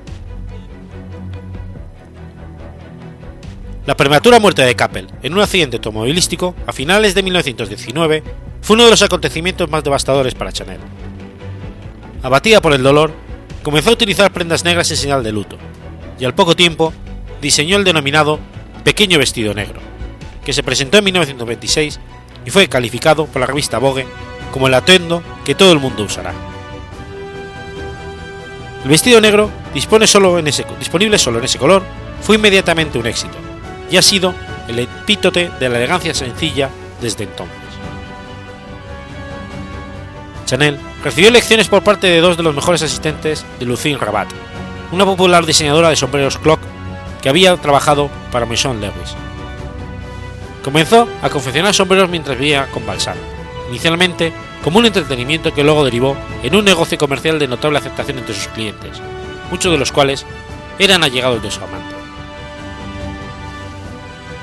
La prematura muerte de Capel en un accidente automovilístico a finales de 1919 fue uno de los acontecimientos más devastadores para Chanel. Abatida por el dolor, comenzó a utilizar prendas negras en señal de luto, y al poco tiempo diseñó el denominado Pequeño Vestido Negro, que se presentó en 1926 y fue calificado por la revista Vogue como el atuendo que todo el mundo usará. El vestido negro dispone solo en ese, disponible solo en ese color fue inmediatamente un éxito y ha sido el epítote de la elegancia sencilla desde entonces. Chanel recibió lecciones por parte de dos de los mejores asistentes de Lucille Rabat, una popular diseñadora de sombreros clock que había trabajado para Maison Lewis. Comenzó a confeccionar sombreros mientras vivía con Balsam, inicialmente como un entretenimiento que luego derivó en un negocio comercial de notable aceptación entre sus clientes, muchos de los cuales eran allegados de su amante.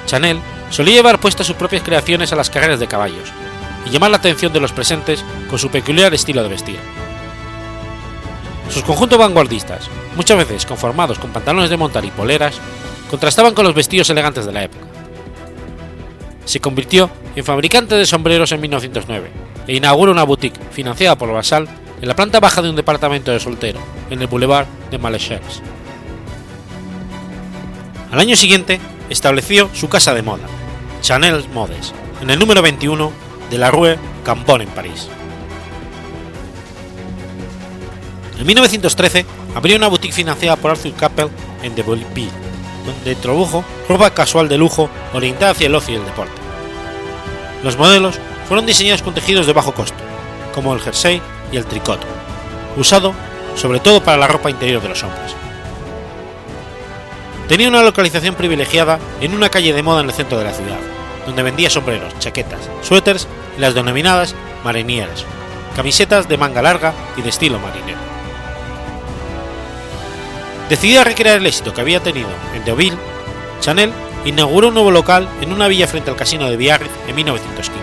Chanel solía llevar puestas sus propias creaciones a las carreras de caballos y llamar la atención de los presentes con su peculiar estilo de vestir. Sus conjuntos vanguardistas, muchas veces conformados con pantalones de montar y poleras, contrastaban con los vestidos elegantes de la época. Se convirtió en fabricante de sombreros en 1909 e inauguró una boutique financiada por Basal en la planta baja de un departamento de soltero, en el Boulevard de Malechers. Al año siguiente, estableció su casa de moda, Chanel Modes, en el número 21 de la Rue Cambon en París. En 1913 abrió una boutique financiada por Arthur Capel en De Belleville, donde introdujo ropa casual de lujo orientada hacia el ocio y el deporte. Los modelos fueron diseñados con tejidos de bajo costo, como el jersey y el tricot, usado sobre todo para la ropa interior de los hombres. Tenía una localización privilegiada en una calle de moda en el centro de la ciudad, donde vendía sombreros, chaquetas, suéteres y las denominadas marinieras, camisetas de manga larga y de estilo marinero. Decidida a recrear el éxito que había tenido en Deauville, Chanel inauguró un nuevo local en una villa frente al casino de Biarritz en 1915.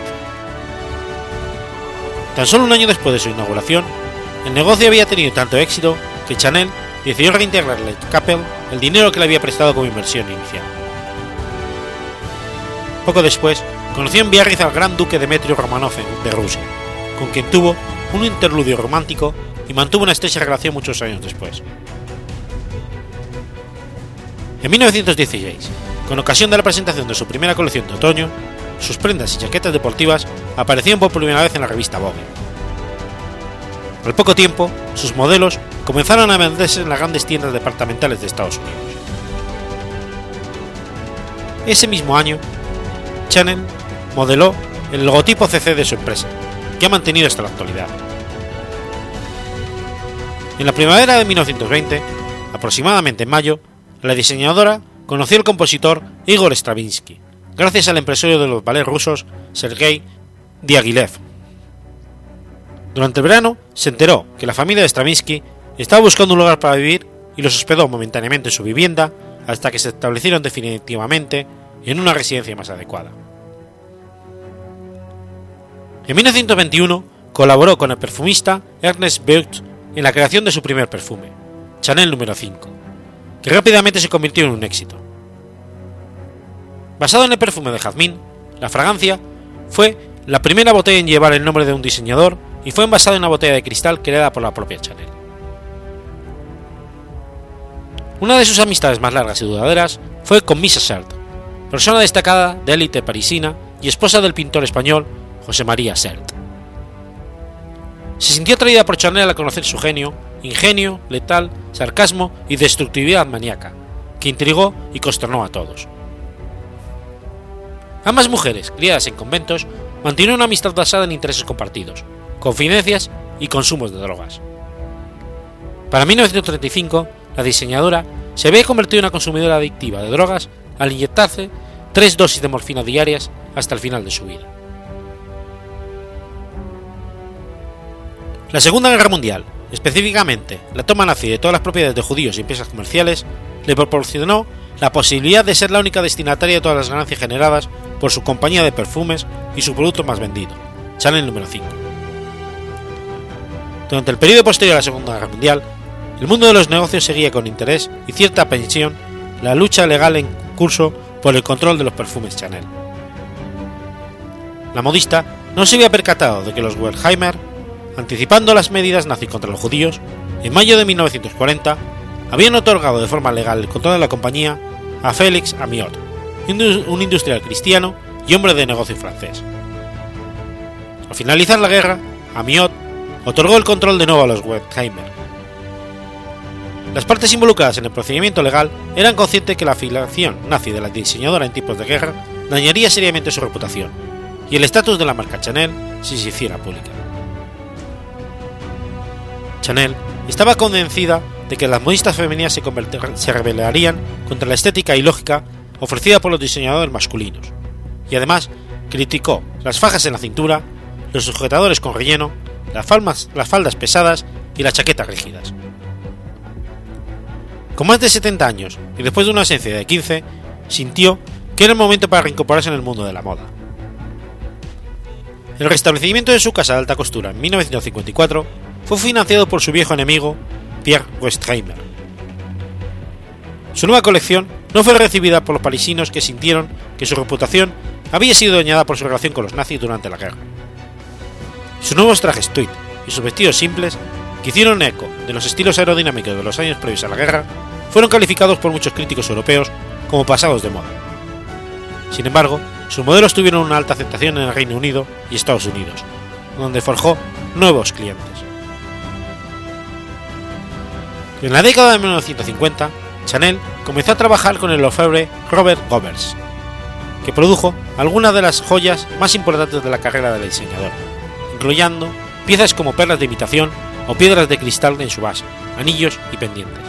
Tan solo un año después de su inauguración, el negocio había tenido tanto éxito que Chanel decidió reintegrarle a Capel el dinero que le había prestado como inversión inicial. Poco después, conoció en Biarritz al gran duque Demetrio Romanov de Rusia, con quien tuvo un interludio romántico y mantuvo una estrecha relación muchos años después. En 1916, con ocasión de la presentación de su primera colección de otoño, sus prendas y chaquetas deportivas aparecieron por primera vez en la revista Vogue. Al poco tiempo, sus modelos comenzaron a venderse en las grandes tiendas departamentales de Estados Unidos. Ese mismo año, Chanel modeló el logotipo CC de su empresa, que ha mantenido hasta la actualidad. En la primavera de 1920, aproximadamente en mayo, la diseñadora conoció al compositor Igor Stravinsky, gracias al empresario de los ballets rusos Sergei Diaghilev. Durante el verano se enteró que la familia de Stravinsky estaba buscando un lugar para vivir y los hospedó momentáneamente en su vivienda hasta que se establecieron definitivamente en una residencia más adecuada. En 1921 colaboró con el perfumista Ernest Beut en la creación de su primer perfume, Chanel número 5, que rápidamente se convirtió en un éxito. Basado en el perfume de jazmín, la fragancia fue la primera botella en llevar el nombre de un diseñador y fue envasada en una botella de cristal creada por la propia Chanel. Una de sus amistades más largas y duraderas fue con Misa Sert, persona destacada de élite parisina y esposa del pintor español José María Sert. Se sintió atraída por Chanel al conocer su genio, ingenio, letal, sarcasmo y destructividad maníaca, que intrigó y consternó a todos. Ambas mujeres, criadas en conventos, mantuvieron una amistad basada en intereses compartidos, confidencias y consumos de drogas. Para 1935, la diseñadora se había convertido en una consumidora adictiva de drogas al inyectarse tres dosis de morfina diarias hasta el final de su vida. La Segunda Guerra Mundial, específicamente la toma nazi de todas las propiedades de judíos y empresas comerciales, le proporcionó la posibilidad de ser la única destinataria de todas las ganancias generadas por su compañía de perfumes y su producto más vendido, Chanel número 5. Durante el periodo posterior a la Segunda Guerra Mundial, el mundo de los negocios seguía con interés y cierta pensión la lucha legal en curso por el control de los perfumes Chanel. La modista no se había percatado de que los Wertheimer, anticipando las medidas nazi contra los judíos, en mayo de 1940 habían otorgado de forma legal el control de la compañía a Félix Amiot, un industrial cristiano y hombre de negocio francés. Al finalizar la guerra, Amiot otorgó el control de nuevo a los Wertheimer. Las partes involucradas en el procedimiento legal eran conscientes que la afiliación nazi de la diseñadora en tiempos de guerra dañaría seriamente su reputación y el estatus de la marca Chanel si se hiciera pública. Chanel estaba convencida de que las modistas femeninas se, se rebelarían contra la estética ilógica ofrecida por los diseñadores masculinos, y además criticó las fajas en la cintura, los sujetadores con relleno, las, las faldas pesadas y las chaquetas rígidas. Con más de 70 años y después de una ausencia de 15, sintió que era el momento para reincorporarse en el mundo de la moda. El restablecimiento de su casa de alta costura en 1954 fue financiado por su viejo enemigo, Pierre Westheimer. Su nueva colección no fue recibida por los parisinos que sintieron que su reputación había sido dañada por su relación con los nazis durante la guerra. Sus nuevos trajes tweed y sus vestidos simples, que hicieron eco de los estilos aerodinámicos de los años previos a la guerra, fueron calificados por muchos críticos europeos como pasados de moda. Sin embargo, sus modelos tuvieron una alta aceptación en el Reino Unido y Estados Unidos, donde forjó nuevos clientes. En la década de 1950, Chanel comenzó a trabajar con el orfebre Robert Govers, que produjo algunas de las joyas más importantes de la carrera del diseñador, incluyendo piezas como perlas de imitación o piedras de cristal en su base, anillos y pendientes.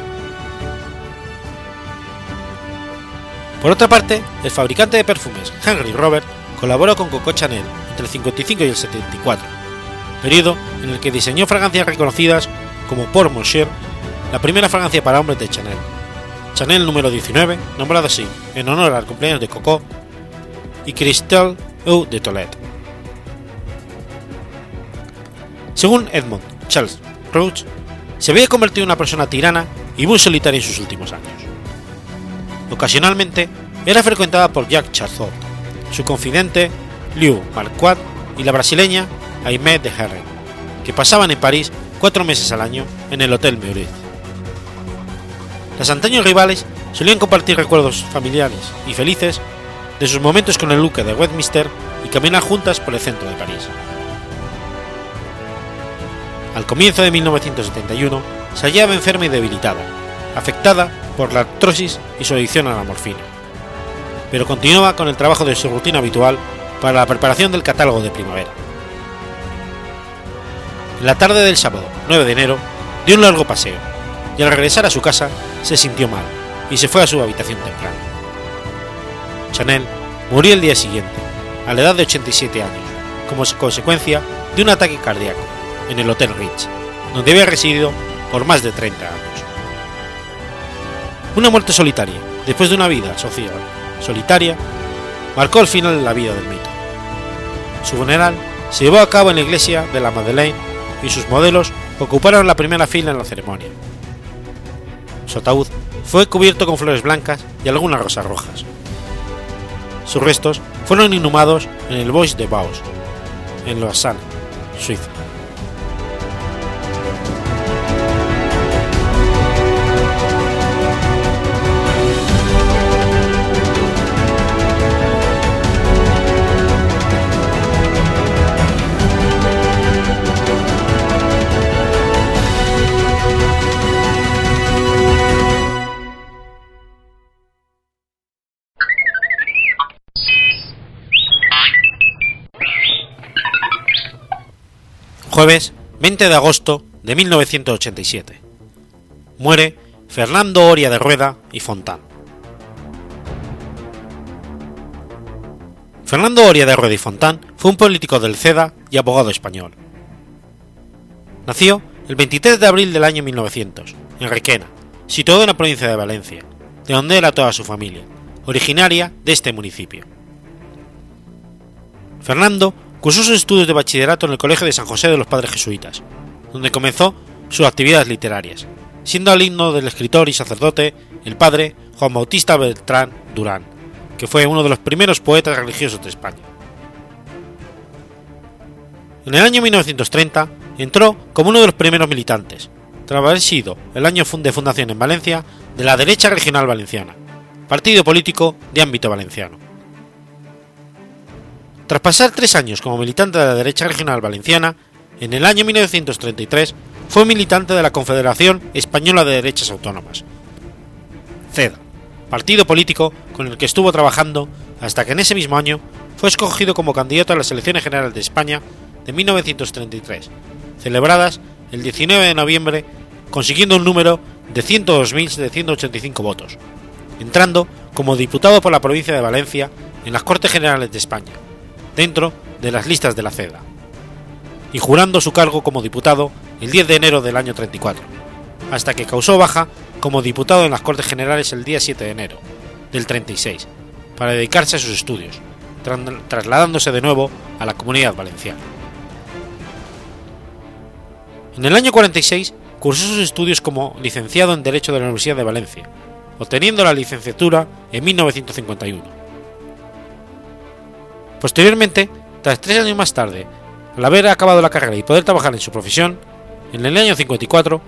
Por otra parte, el fabricante de perfumes Henry Robert colaboró con Coco Chanel entre el 55 y el 74, periodo en el que diseñó fragancias reconocidas como Pour Monsieur, la primera fragancia para hombres de Chanel, Chanel número 19, nombrado así en honor al cumpleaños de Coco, y Cristal Eau de Toilette. Según Edmond Charles Roach, se había convertido en una persona tirana y muy solitaria en sus últimos años. Ocasionalmente era frecuentada por Jacques Charzot, su confidente Liu Marquardt y la brasileña Aimé de Herren, que pasaban en París cuatro meses al año en el Hotel Meurice. Las antaños rivales solían compartir recuerdos familiares y felices de sus momentos con el duque de Westminster y caminar juntas por el centro de París. Al comienzo de 1971 se hallaba enferma y debilitada, afectada por la artrosis y su adicción a la morfina, pero continuaba con el trabajo de su rutina habitual para la preparación del catálogo de primavera. En la tarde del sábado 9 de enero dio un largo paseo y al regresar a su casa se sintió mal y se fue a su habitación temprano. Chanel murió el día siguiente, a la edad de 87 años, como consecuencia de un ataque cardíaco en el Hotel Ritz, donde había residido por más de 30 años. Una muerte solitaria, después de una vida social solitaria, marcó el final de la vida del mito. Su funeral se llevó a cabo en la iglesia de la Madeleine y sus modelos ocuparon la primera fila en la ceremonia. Su ataúd fue cubierto con flores blancas y algunas rosas rojas. Sus restos fueron inhumados en el Bois de Baus, en Lausanne, Suiza. Jueves 20 de agosto de 1987. Muere Fernando Oria de Rueda y Fontán. Fernando Oria de Rueda y Fontán fue un político del CEDA y abogado español. Nació el 23 de abril del año 1900, en Requena, situado en la provincia de Valencia, de donde era toda su familia, originaria de este municipio. Fernando Cursó sus estudios de bachillerato en el Colegio de San José de los Padres Jesuitas, donde comenzó sus actividades literarias, siendo alumno del escritor y sacerdote el padre Juan Bautista Beltrán Durán, que fue uno de los primeros poetas religiosos de España. En el año 1930 entró como uno de los primeros militantes, tras haber sido el año de fundación en Valencia de la derecha regional valenciana, partido político de ámbito valenciano. Tras pasar tres años como militante de la derecha regional valenciana, en el año 1933 fue militante de la Confederación Española de Derechas Autónomas, CEDA, partido político con el que estuvo trabajando hasta que en ese mismo año fue escogido como candidato a las elecciones generales de España de 1933, celebradas el 19 de noviembre, consiguiendo un número de 102.785 votos, entrando como diputado por la provincia de Valencia en las Cortes Generales de España, dentro de las listas de la CEDA, y jurando su cargo como diputado el 10 de enero del año 34, hasta que causó baja como diputado en las Cortes Generales el día 7 de enero del 36, para dedicarse a sus estudios, trasladándose de nuevo a la Comunidad Valenciana. En el año 46 cursó sus estudios como licenciado en Derecho de la Universidad de Valencia, obteniendo la licenciatura en 1951. Posteriormente, tras tres años más tarde, al haber acabado la carrera y poder trabajar en su profesión, en el año 54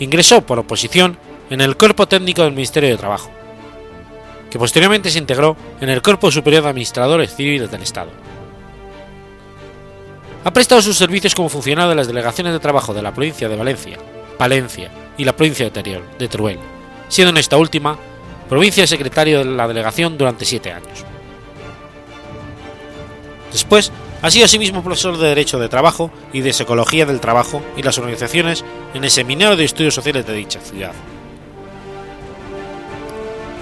ingresó por oposición en el Cuerpo Técnico del Ministerio de Trabajo, que posteriormente se integró en el Cuerpo Superior de Administradores Civiles del Estado. Ha prestado sus servicios como funcionario de las delegaciones de trabajo de la provincia de Valencia, Palencia y la provincia de Teruel, siendo en esta última provincia secretario de la delegación durante siete años. Después ha sido asimismo profesor de Derecho de Trabajo y de Psicología del Trabajo y las organizaciones en el Seminario de Estudios Sociales de dicha ciudad.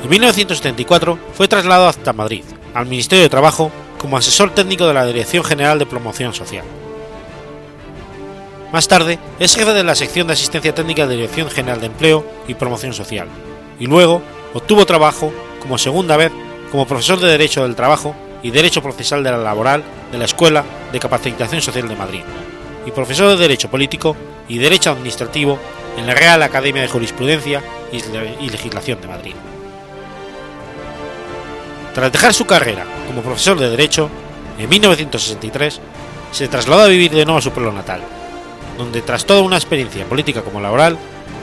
En 1974 fue trasladado hasta Madrid, al Ministerio de Trabajo, como asesor técnico de la Dirección General de Promoción Social. Más tarde es jefe de la sección de asistencia técnica de Dirección General de Empleo y Promoción Social, y luego obtuvo trabajo como segunda vez como profesor de Derecho del Trabajo y Derecho Procesal de la Laboral de la Escuela de Capacitación Social de Madrid, y profesor de Derecho Político y Derecho Administrativo en la Real Academia de Jurisprudencia y Legislación de Madrid. Tras dejar su carrera como profesor de Derecho, en 1963 se trasladó a vivir de nuevo a su pueblo natal, donde tras toda una experiencia política como laboral,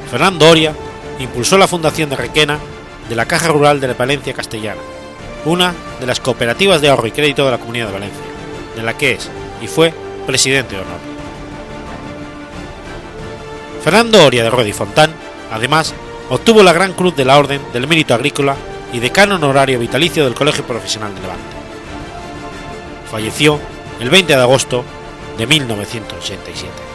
Fernando Oria impulsó la fundación de Requena de la Caja Rural de la Valencia Castellana, una de las cooperativas de ahorro y crédito de la Comunidad de Valencia, de la que es y fue presidente de honor. Fernando Oria de Rueda Fontán, además, obtuvo la Gran Cruz de la Orden del Mérito Agrícola y decano honorario vitalicio del Colegio Profesional de Levante. Falleció el 20 de agosto de 1987.